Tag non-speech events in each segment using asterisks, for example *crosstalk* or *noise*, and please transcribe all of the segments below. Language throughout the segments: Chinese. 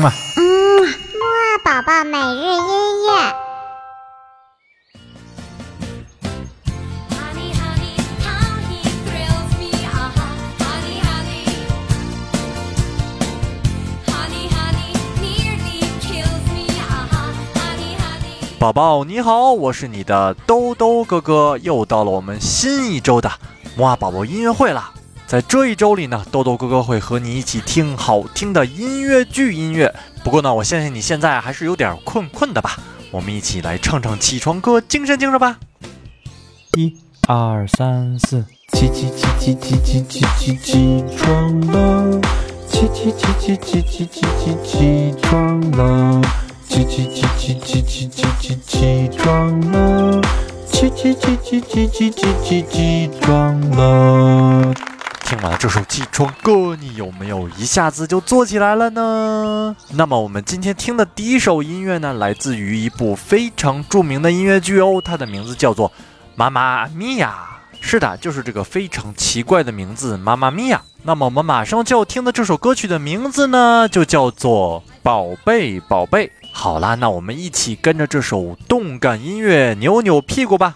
嘛。嗯，木二宝宝每日音乐。宝宝你好，我是你的兜兜哥哥，又到了我们新一周的木二宝宝音乐会了。在这一周里呢，豆豆哥哥会和你一起听好听的音乐剧音乐。不过呢，我相信你现在还是有点困困的吧？我们一起来唱唱起床歌，精神精神吧！一、二、三、四，起起起起起起起起起床了！起起起起起起起起起床了！起起起起起起起起起床了！起起起起起起起起起床了！听完这首起床歌，你有没有一下子就坐起来了呢？那么我们今天听的第一首音乐呢，来自于一部非常著名的音乐剧哦，它的名字叫做《妈妈咪呀》。是的，就是这个非常奇怪的名字《妈妈咪呀》。那么我们马上就要听的这首歌曲的名字呢，就叫做《宝贝宝贝》。好啦，那我们一起跟着这首动感音乐扭扭屁股吧。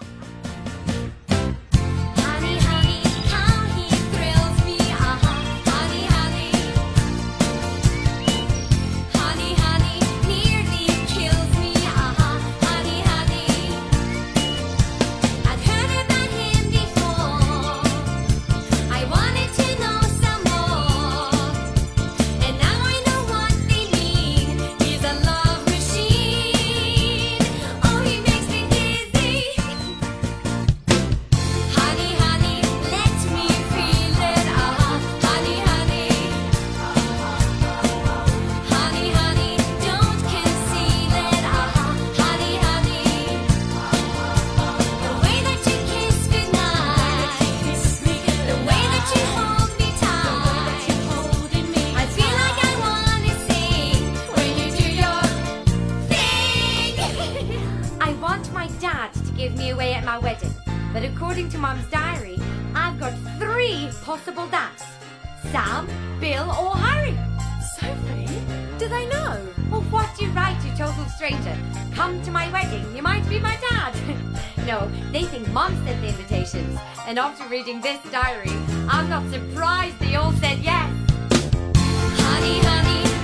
According to Mum's diary, I've got three possible dads Sam, Bill, or Harry. Sophie, do they know? Well, what do you write, you total stranger? Come to my wedding, you might be my dad. *laughs* no, they think Mum sent the invitations. And after reading this diary, I'm not surprised they all said yes. Honey, honey.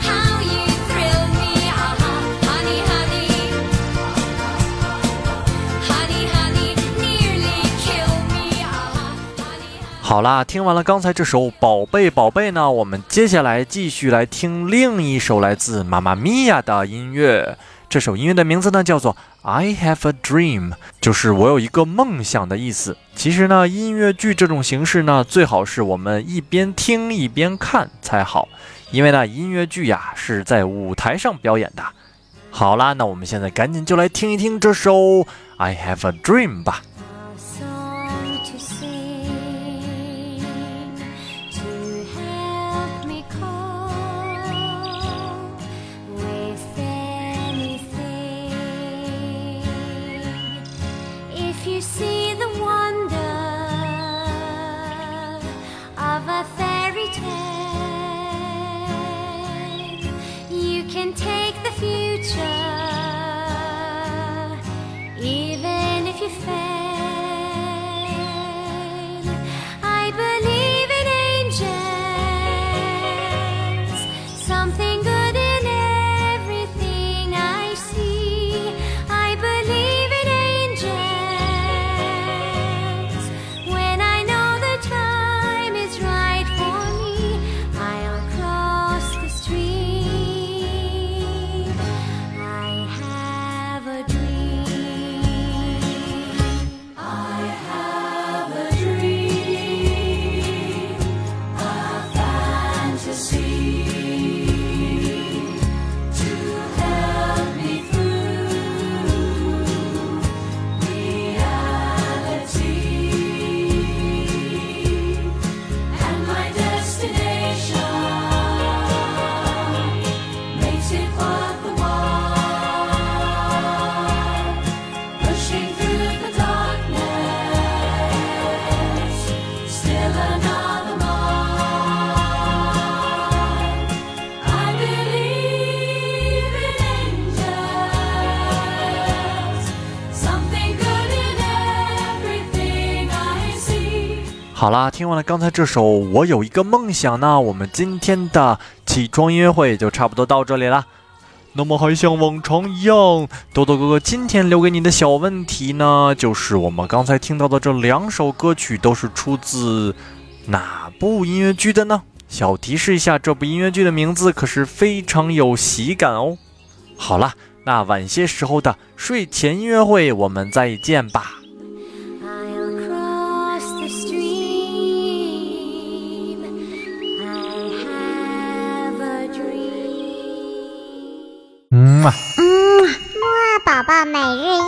好啦，听完了刚才这首《宝贝宝贝》呢，我们接下来继续来听另一首来自《妈妈咪呀》的音乐。这首音乐的名字呢叫做《I Have a Dream》，就是我有一个梦想的意思。其实呢，音乐剧这种形式呢，最好是我们一边听一边看才好，因为呢，音乐剧呀是在舞台上表演的。好啦，那我们现在赶紧就来听一听这首《I Have a Dream》吧。of a fairy tale. 好啦，听完了刚才这首《我有一个梦想》呢，我们今天的起床音乐会就差不多到这里啦。那么还像往常一样，豆豆哥哥今天留给你的小问题呢，就是我们刚才听到的这两首歌曲都是出自哪部音乐剧的呢？小提示一下，这部音乐剧的名字可是非常有喜感哦。好了，那晚些时候的睡前音乐会，我们再见吧。每日。